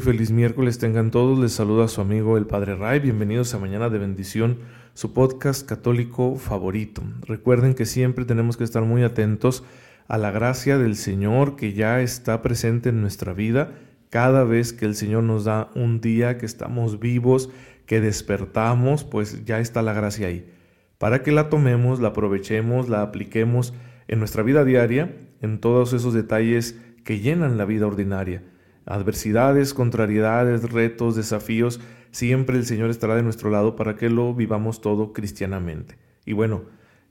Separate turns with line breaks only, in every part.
Feliz miércoles tengan todos, les saluda su amigo el Padre Ray, bienvenidos a Mañana de Bendición, su podcast católico favorito. Recuerden que siempre tenemos que estar muy atentos a la gracia del Señor que ya está presente en nuestra vida cada vez que el Señor nos da un día que estamos vivos, que despertamos, pues ya está la gracia ahí. Para que la tomemos, la aprovechemos, la apliquemos en nuestra vida diaria, en todos esos detalles que llenan la vida ordinaria adversidades, contrariedades, retos, desafíos, siempre el Señor estará de nuestro lado para que lo vivamos todo cristianamente. Y bueno,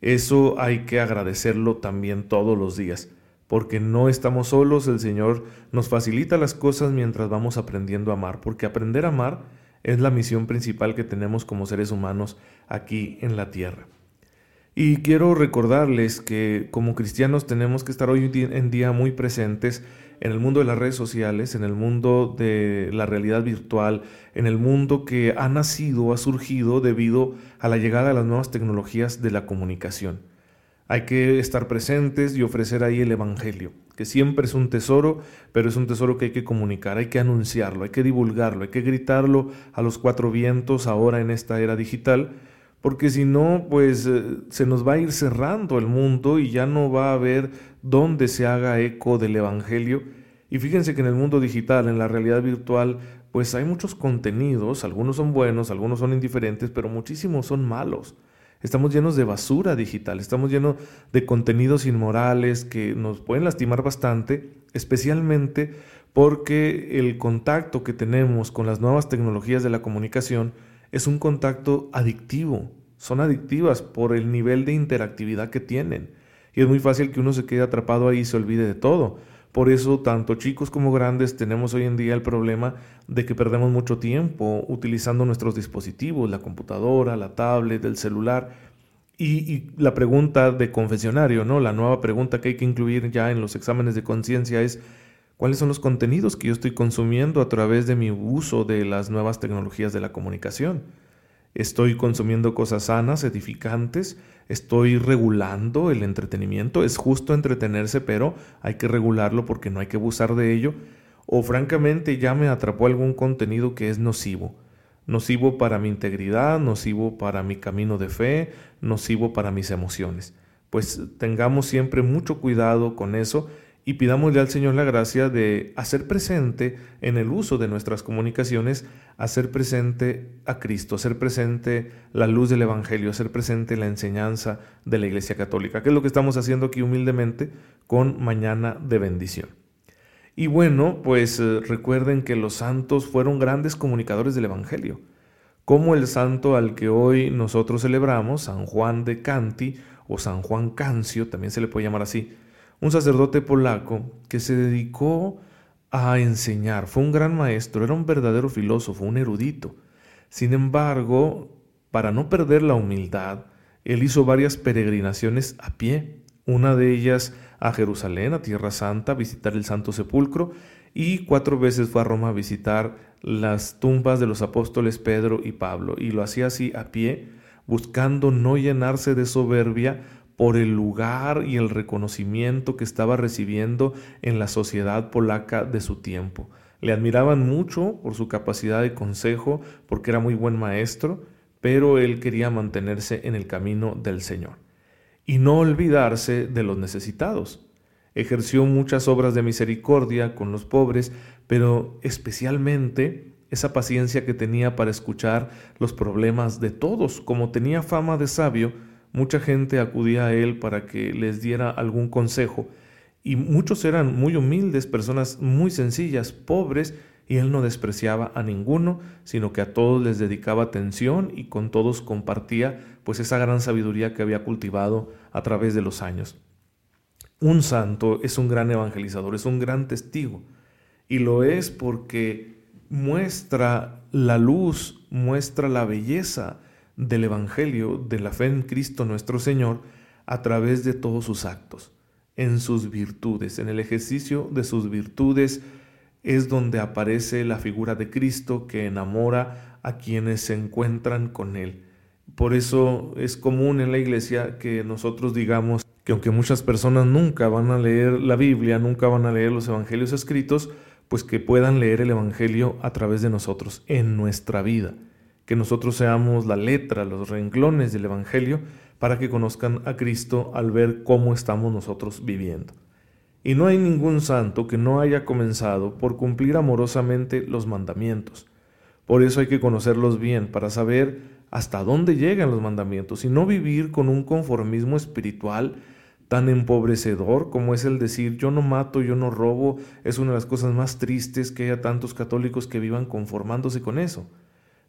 eso hay que agradecerlo también todos los días, porque no estamos solos, el Señor nos facilita las cosas mientras vamos aprendiendo a amar, porque aprender a amar es la misión principal que tenemos como seres humanos aquí en la tierra. Y quiero recordarles que como cristianos tenemos que estar hoy en día muy presentes en el mundo de las redes sociales, en el mundo de la realidad virtual, en el mundo que ha nacido, ha surgido debido a la llegada de las nuevas tecnologías de la comunicación. Hay que estar presentes y ofrecer ahí el Evangelio, que siempre es un tesoro, pero es un tesoro que hay que comunicar, hay que anunciarlo, hay que divulgarlo, hay que gritarlo a los cuatro vientos ahora en esta era digital, porque si no, pues eh, se nos va a ir cerrando el mundo y ya no va a haber dónde se haga eco del Evangelio. Y fíjense que en el mundo digital, en la realidad virtual, pues hay muchos contenidos, algunos son buenos, algunos son indiferentes, pero muchísimos son malos. Estamos llenos de basura digital, estamos llenos de contenidos inmorales que nos pueden lastimar bastante, especialmente porque el contacto que tenemos con las nuevas tecnologías de la comunicación es un contacto adictivo. Son adictivas por el nivel de interactividad que tienen. Y es muy fácil que uno se quede atrapado ahí y se olvide de todo. Por eso, tanto chicos como grandes tenemos hoy en día el problema de que perdemos mucho tiempo utilizando nuestros dispositivos, la computadora, la tablet, el celular. Y, y, la pregunta de confesionario, ¿no? La nueva pregunta que hay que incluir ya en los exámenes de conciencia es cuáles son los contenidos que yo estoy consumiendo a través de mi uso de las nuevas tecnologías de la comunicación. Estoy consumiendo cosas sanas, edificantes, estoy regulando el entretenimiento, es justo entretenerse, pero hay que regularlo porque no hay que abusar de ello, o francamente ya me atrapó algún contenido que es nocivo, nocivo para mi integridad, nocivo para mi camino de fe, nocivo para mis emociones. Pues tengamos siempre mucho cuidado con eso y pidámosle al Señor la gracia de hacer presente en el uso de nuestras comunicaciones, hacer presente a Cristo, hacer presente la luz del Evangelio, hacer presente la enseñanza de la Iglesia Católica, que es lo que estamos haciendo aquí humildemente con Mañana de Bendición. Y bueno, pues eh, recuerden que los santos fueron grandes comunicadores del Evangelio, como el santo al que hoy nosotros celebramos, San Juan de Canti o San Juan Cancio, también se le puede llamar así, un sacerdote polaco que se dedicó a enseñar. Fue un gran maestro, era un verdadero filósofo, un erudito. Sin embargo, para no perder la humildad, él hizo varias peregrinaciones a pie, una de ellas a Jerusalén, a Tierra Santa, a visitar el Santo Sepulcro, y cuatro veces fue a Roma a visitar las tumbas de los apóstoles Pedro y Pablo, y lo hacía así a pie, buscando no llenarse de soberbia, por el lugar y el reconocimiento que estaba recibiendo en la sociedad polaca de su tiempo. Le admiraban mucho por su capacidad de consejo, porque era muy buen maestro, pero él quería mantenerse en el camino del Señor. Y no olvidarse de los necesitados. Ejerció muchas obras de misericordia con los pobres, pero especialmente esa paciencia que tenía para escuchar los problemas de todos. Como tenía fama de sabio, Mucha gente acudía a él para que les diera algún consejo y muchos eran muy humildes, personas muy sencillas, pobres, y él no despreciaba a ninguno, sino que a todos les dedicaba atención y con todos compartía pues esa gran sabiduría que había cultivado a través de los años. Un santo es un gran evangelizador, es un gran testigo. Y lo es porque muestra la luz, muestra la belleza del Evangelio, de la fe en Cristo nuestro Señor, a través de todos sus actos, en sus virtudes, en el ejercicio de sus virtudes es donde aparece la figura de Cristo que enamora a quienes se encuentran con Él. Por eso es común en la iglesia que nosotros digamos que aunque muchas personas nunca van a leer la Biblia, nunca van a leer los evangelios escritos, pues que puedan leer el evangelio a través de nosotros, en nuestra vida, que nosotros seamos la letra, los renglones del evangelio, para que conozcan a Cristo al ver cómo estamos nosotros viviendo. Y no hay ningún santo que no haya comenzado por cumplir amorosamente los mandamientos. Por eso hay que conocerlos bien para saber hasta dónde llegan los mandamientos y no vivir con un conformismo espiritual tan empobrecedor como es el decir yo no mato, yo no robo, es una de las cosas más tristes que haya tantos católicos que vivan conformándose con eso.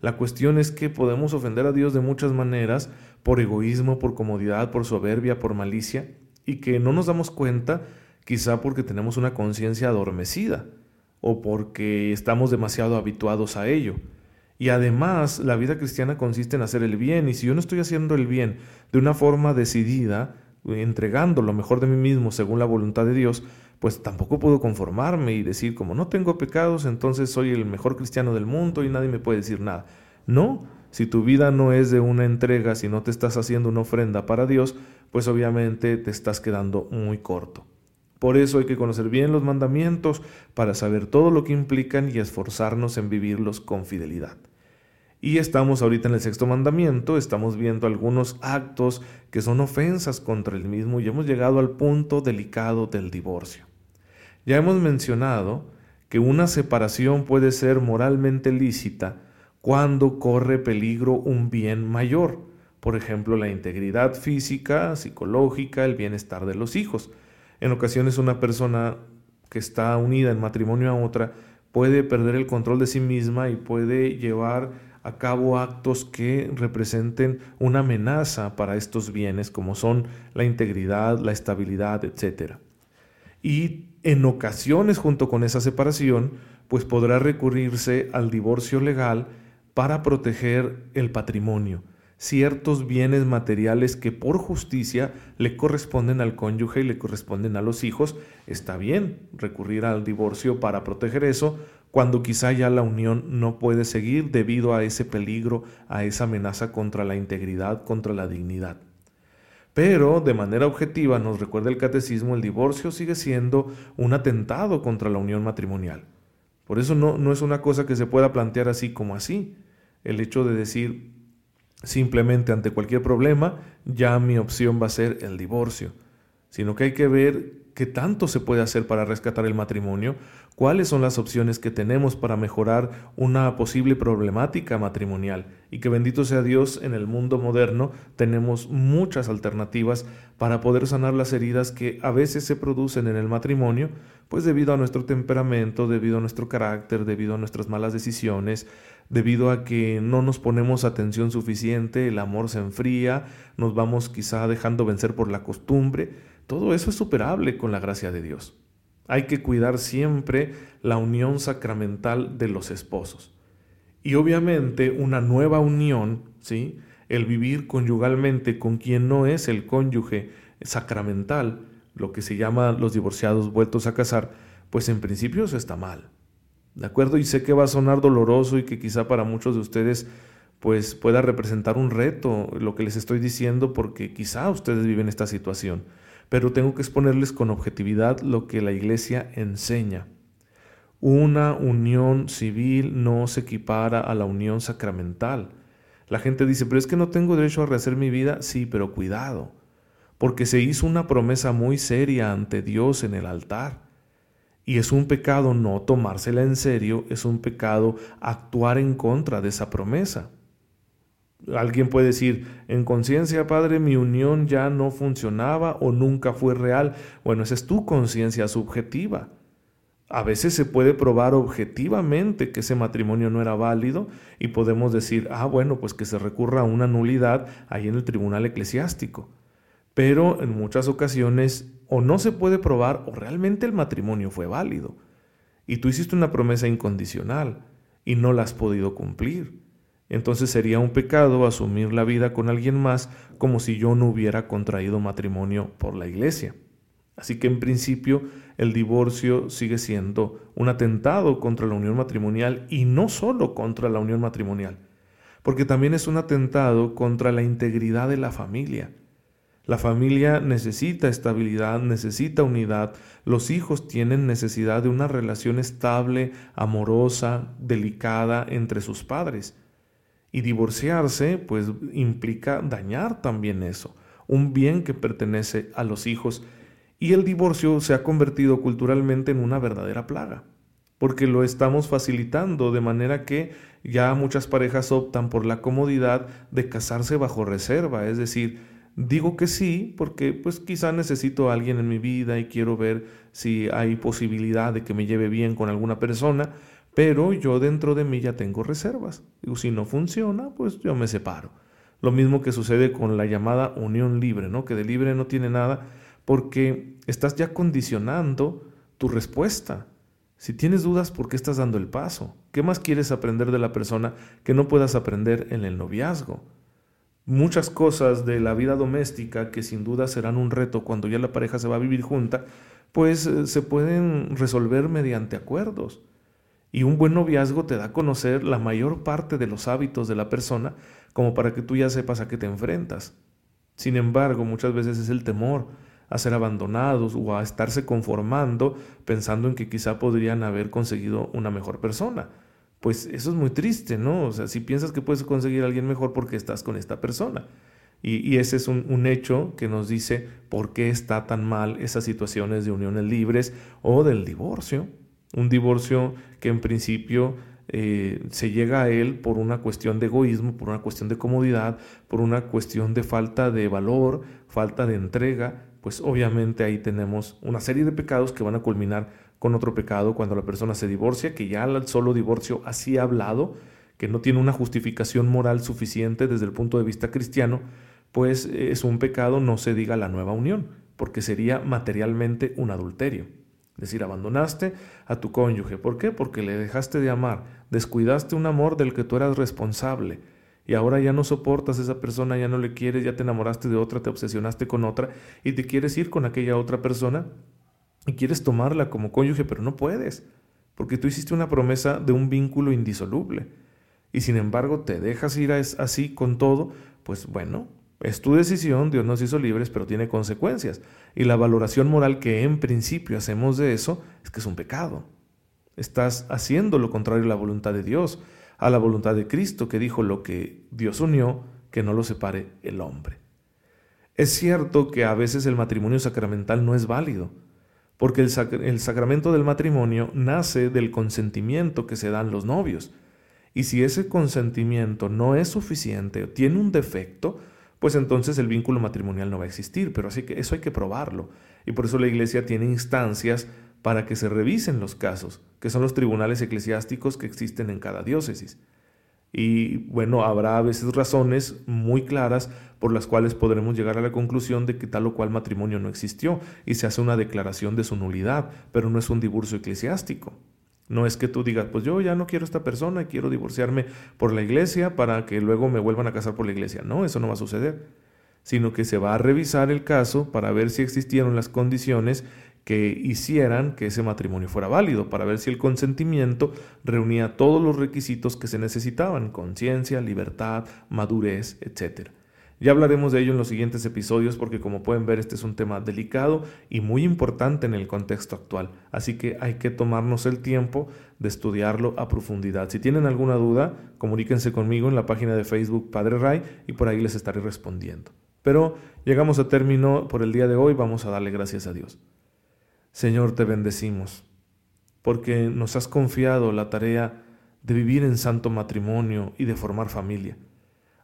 La cuestión es que podemos ofender a Dios de muchas maneras, por egoísmo, por comodidad, por soberbia, por malicia, y que no nos damos cuenta, quizá porque tenemos una conciencia adormecida, o porque estamos demasiado habituados a ello. Y además, la vida cristiana consiste en hacer el bien, y si yo no estoy haciendo el bien de una forma decidida, entregando lo mejor de mí mismo según la voluntad de Dios, pues tampoco puedo conformarme y decir, como no tengo pecados, entonces soy el mejor cristiano del mundo y nadie me puede decir nada. No, si tu vida no es de una entrega, si no te estás haciendo una ofrenda para Dios, pues obviamente te estás quedando muy corto. Por eso hay que conocer bien los mandamientos para saber todo lo que implican y esforzarnos en vivirlos con fidelidad. Y estamos ahorita en el sexto mandamiento, estamos viendo algunos actos que son ofensas contra el mismo y hemos llegado al punto delicado del divorcio. Ya hemos mencionado que una separación puede ser moralmente lícita cuando corre peligro un bien mayor, por ejemplo la integridad física, psicológica, el bienestar de los hijos. En ocasiones una persona que está unida en matrimonio a otra puede perder el control de sí misma y puede llevar a cabo actos que representen una amenaza para estos bienes, como son la integridad, la estabilidad, etc. Y en ocasiones, junto con esa separación, pues podrá recurrirse al divorcio legal para proteger el patrimonio, ciertos bienes materiales que por justicia le corresponden al cónyuge y le corresponden a los hijos, está bien recurrir al divorcio para proteger eso, cuando quizá ya la unión no puede seguir debido a ese peligro, a esa amenaza contra la integridad, contra la dignidad. Pero de manera objetiva, nos recuerda el catecismo, el divorcio sigue siendo un atentado contra la unión matrimonial. Por eso no, no es una cosa que se pueda plantear así como así. El hecho de decir simplemente ante cualquier problema, ya mi opción va a ser el divorcio, sino que hay que ver ¿Qué tanto se puede hacer para rescatar el matrimonio? ¿Cuáles son las opciones que tenemos para mejorar una posible problemática matrimonial? Y que bendito sea Dios, en el mundo moderno tenemos muchas alternativas para poder sanar las heridas que a veces se producen en el matrimonio, pues debido a nuestro temperamento, debido a nuestro carácter, debido a nuestras malas decisiones, debido a que no nos ponemos atención suficiente, el amor se enfría, nos vamos quizá dejando vencer por la costumbre, todo eso es superable con la gracia de Dios. Hay que cuidar siempre la unión sacramental de los esposos. Y obviamente una nueva unión, ¿sí? El vivir conyugalmente con quien no es el cónyuge sacramental, lo que se llama los divorciados vueltos a casar, pues en principio eso está mal. ¿De acuerdo? Y sé que va a sonar doloroso y que quizá para muchos de ustedes pues pueda representar un reto lo que les estoy diciendo porque quizá ustedes viven esta situación pero tengo que exponerles con objetividad lo que la Iglesia enseña. Una unión civil no se equipara a la unión sacramental. La gente dice, pero es que no tengo derecho a rehacer mi vida. Sí, pero cuidado, porque se hizo una promesa muy seria ante Dios en el altar. Y es un pecado no tomársela en serio, es un pecado actuar en contra de esa promesa. Alguien puede decir, en conciencia, Padre, mi unión ya no funcionaba o nunca fue real. Bueno, esa es tu conciencia subjetiva. A veces se puede probar objetivamente que ese matrimonio no era válido y podemos decir, ah, bueno, pues que se recurra a una nulidad ahí en el tribunal eclesiástico. Pero en muchas ocasiones o no se puede probar o realmente el matrimonio fue válido. Y tú hiciste una promesa incondicional y no la has podido cumplir. Entonces sería un pecado asumir la vida con alguien más como si yo no hubiera contraído matrimonio por la iglesia. Así que en principio el divorcio sigue siendo un atentado contra la unión matrimonial y no solo contra la unión matrimonial, porque también es un atentado contra la integridad de la familia. La familia necesita estabilidad, necesita unidad. Los hijos tienen necesidad de una relación estable, amorosa, delicada entre sus padres. Y divorciarse, pues, implica dañar también eso, un bien que pertenece a los hijos. Y el divorcio se ha convertido culturalmente en una verdadera plaga, porque lo estamos facilitando de manera que ya muchas parejas optan por la comodidad de casarse bajo reserva, es decir, Digo que sí porque pues quizá necesito a alguien en mi vida y quiero ver si hay posibilidad de que me lleve bien con alguna persona, pero yo dentro de mí ya tengo reservas. Digo, si no funciona, pues yo me separo. Lo mismo que sucede con la llamada unión libre, ¿no? Que de libre no tiene nada porque estás ya condicionando tu respuesta. Si tienes dudas, ¿por qué estás dando el paso? ¿Qué más quieres aprender de la persona que no puedas aprender en el noviazgo? muchas cosas de la vida doméstica que sin duda serán un reto cuando ya la pareja se va a vivir junta, pues eh, se pueden resolver mediante acuerdos. Y un buen noviazgo te da a conocer la mayor parte de los hábitos de la persona como para que tú ya sepas a qué te enfrentas. Sin embargo, muchas veces es el temor a ser abandonados o a estarse conformando pensando en que quizá podrían haber conseguido una mejor persona pues eso es muy triste, ¿no? O sea, si piensas que puedes conseguir a alguien mejor porque estás con esta persona. Y, ese es un, hecho que nos dice por qué está tan mal esas situaciones de uniones libres o del divorcio. Un divorcio que en principio eh, se llega a él por una cuestión de egoísmo, por una cuestión de comodidad, por una cuestión de falta de valor, falta de entrega, pues obviamente ahí tenemos una serie de pecados que van a culminar con otro pecado cuando la persona se divorcia, que ya el solo divorcio así ha hablado, que no tiene una justificación moral suficiente desde el punto de vista cristiano, pues es un pecado, no se diga la nueva unión, porque sería materialmente un adulterio. Es decir, abandonaste a tu cónyuge. ¿Por qué? Porque le dejaste de amar, descuidaste un amor del que tú eras responsable y ahora ya no soportas a esa persona, ya no le quieres, ya te enamoraste de otra, te obsesionaste con otra y te quieres ir con aquella otra persona y quieres tomarla como cónyuge, pero no puedes, porque tú hiciste una promesa de un vínculo indisoluble. Y sin embargo te dejas ir así con todo, pues bueno, es tu decisión, Dios nos hizo libres, pero tiene consecuencias. Y la valoración moral que en principio hacemos de eso es que es un pecado. Estás haciendo lo contrario a la voluntad de Dios, a la voluntad de Cristo, que dijo lo que Dios unió, que no lo separe el hombre. Es cierto que a veces el matrimonio sacramental no es válido, porque el, sacramento del matrimonio nace del consentimiento que se dan los novios. Y si ese consentimiento no es suficiente o tiene un defecto, pues entonces el vínculo matrimonial no va a existir. Pero así que eso hay que probarlo. Y por eso la iglesia tiene instancias para que se revisen los casos, que son los tribunales eclesiásticos que existen en cada diócesis. Y bueno, habrá a veces razones muy claras por las cuales podremos llegar a la conclusión de que tal o cual matrimonio no existió y se hace una declaración de su nulidad, pero no es un divorcio eclesiástico. No es que tú digas, pues yo ya no quiero a esta persona y quiero divorciarme por la iglesia para que luego me vuelvan a casar por la iglesia. No, eso no va a suceder. Sino que se va a revisar el caso para ver si existieron las condiciones que hicieran que ese matrimonio fuera válido, para ver si el consentimiento reunía todos los requisitos que se necesitaban, conciencia, libertad, madurez, etc. Ya hablaremos de ello en los siguientes episodios porque como pueden ver este es un tema delicado y muy importante en el contexto actual, así que hay que tomarnos el tiempo de estudiarlo a profundidad. Si tienen alguna duda, comuníquense conmigo en la página de Facebook Padre Ray y por ahí les estaré respondiendo. Pero llegamos a término por el día de hoy, vamos a darle gracias a Dios. Señor, te bendecimos, porque nos has confiado la tarea de vivir en santo matrimonio y de formar familia.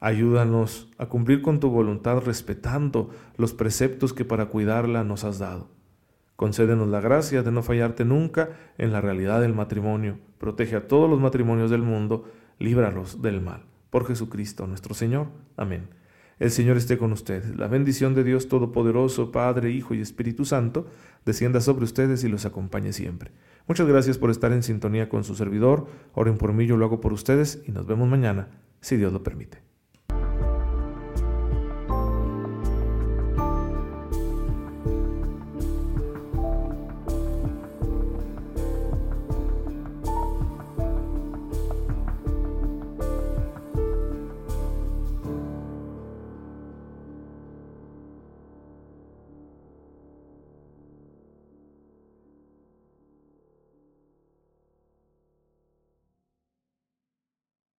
Ayúdanos a cumplir con tu voluntad respetando los preceptos que para cuidarla nos has dado. Concédenos la gracia de no fallarte nunca en la realidad del matrimonio. Protege a todos los matrimonios del mundo, líbralos del mal. Por Jesucristo nuestro Señor. Amén. El Señor esté con ustedes. La bendición de Dios Todopoderoso, Padre, Hijo y Espíritu Santo, descienda sobre ustedes y los acompañe siempre. Muchas gracias por estar en sintonía con su servidor. Oren por mí, yo lo hago por ustedes y nos vemos mañana, si Dios lo permite.